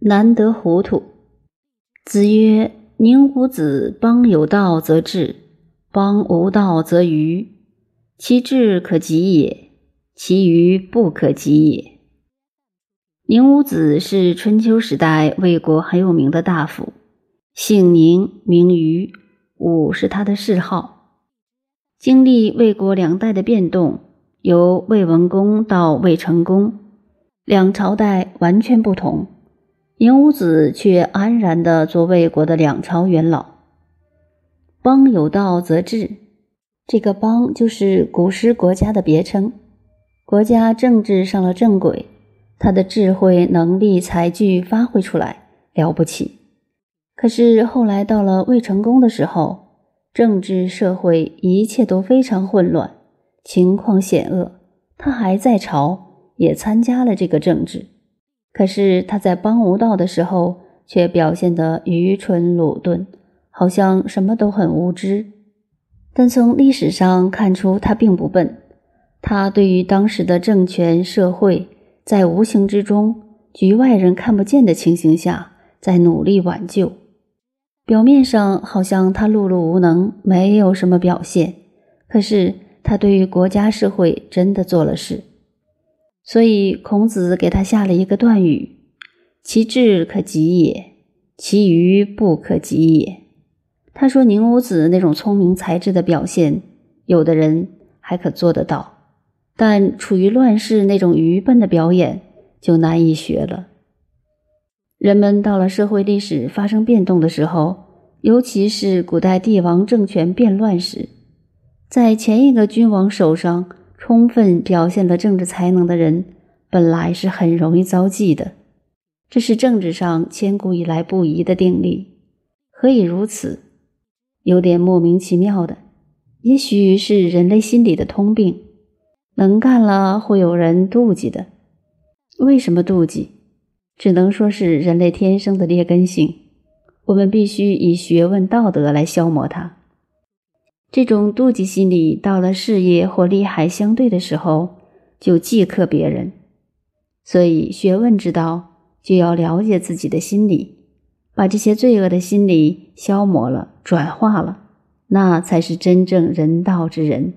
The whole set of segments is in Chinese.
难得糊涂。子曰：“宁无子，邦有道则治，邦无道则愚。其治可及也，其愚不可及也。”宁武子是春秋时代魏国很有名的大夫，姓宁，名虞，武是他的谥号。经历魏国两代的变动，由魏文公到魏成公，两朝代完全不同。宁武子却安然地做魏国的两朝元老。邦有道则治，这个邦就是古时国家的别称，国家政治上了正轨。他的智慧、能力、才具发挥出来了不起，可是后来到了魏成功的时候，政治社会一切都非常混乱，情况险恶。他还在朝，也参加了这个政治，可是他在帮无道的时候，却表现得愚蠢鲁钝，好像什么都很无知。但从历史上看出，他并不笨，他对于当时的政权社会。在无形之中，局外人看不见的情形下，在努力挽救。表面上好像他碌碌无能，没有什么表现，可是他对于国家社会真的做了事。所以孔子给他下了一个断语：“其志可及也，其愚不可及也。”他说宁武子那种聪明才智的表现，有的人还可做得到。但处于乱世那种愚笨的表演就难以学了。人们到了社会历史发生变动的时候，尤其是古代帝王政权变乱时，在前一个君王手上充分表现了政治才能的人，本来是很容易遭忌的。这是政治上千古以来不移的定律。何以如此？有点莫名其妙的，也许是人类心理的通病。能干了，会有人妒忌的。为什么妒忌？只能说是人类天生的劣根性。我们必须以学问、道德来消磨它。这种妒忌心理到了事业或利害相对的时候，就忌克别人。所以，学问之道就要了解自己的心理，把这些罪恶的心理消磨了、转化了，那才是真正人道之人。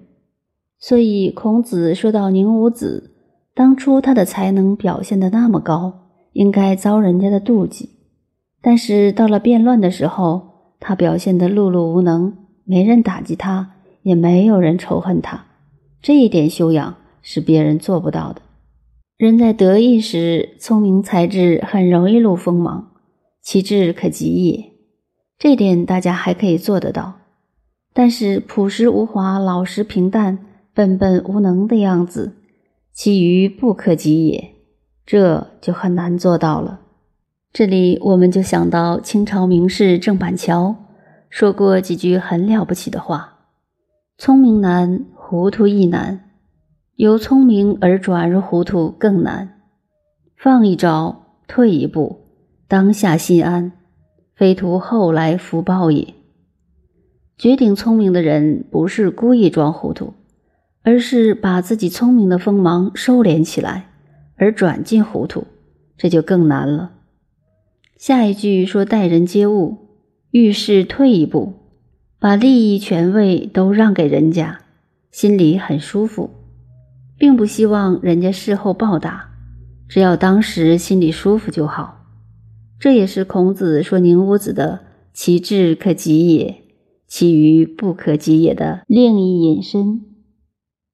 所以，孔子说到宁武子，当初他的才能表现的那么高，应该遭人家的妒忌。但是到了变乱的时候，他表现的碌碌无能，没人打击他，也没有人仇恨他。这一点修养是别人做不到的。人在得意时，聪明才智很容易露锋芒，其志可及也。这点大家还可以做得到。但是朴实无华、老实平淡。笨笨无能的样子，其余不可及也，这就很难做到了。这里我们就想到清朝名士郑板桥说过几句很了不起的话：“聪明难，糊涂亦难；由聪明而转入糊涂更难。放一招，退一步，当下心安，非图后来福报也。”绝顶聪明的人，不是故意装糊涂。而是把自己聪明的锋芒收敛起来，而转进糊涂，这就更难了。下一句说：“待人接物，遇事退一步，把利益、权位都让给人家，心里很舒服，并不希望人家事后报答，只要当时心里舒服就好。”这也是孔子说宁武子的“其志可及也，其余不可及也”的另一引申。